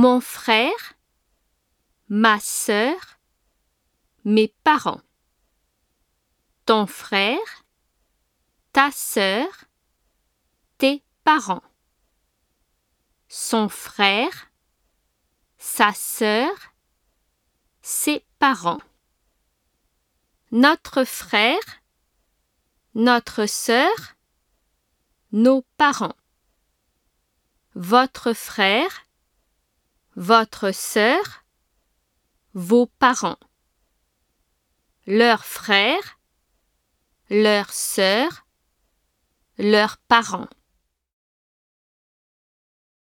mon frère, ma sœur, mes parents. Ton frère, ta sœur, tes parents. Son frère, sa sœur, ses parents. Notre frère, notre sœur, nos parents. Votre frère, votre sœur, vos parents. Leurs frères, leurs sœurs, leurs parents.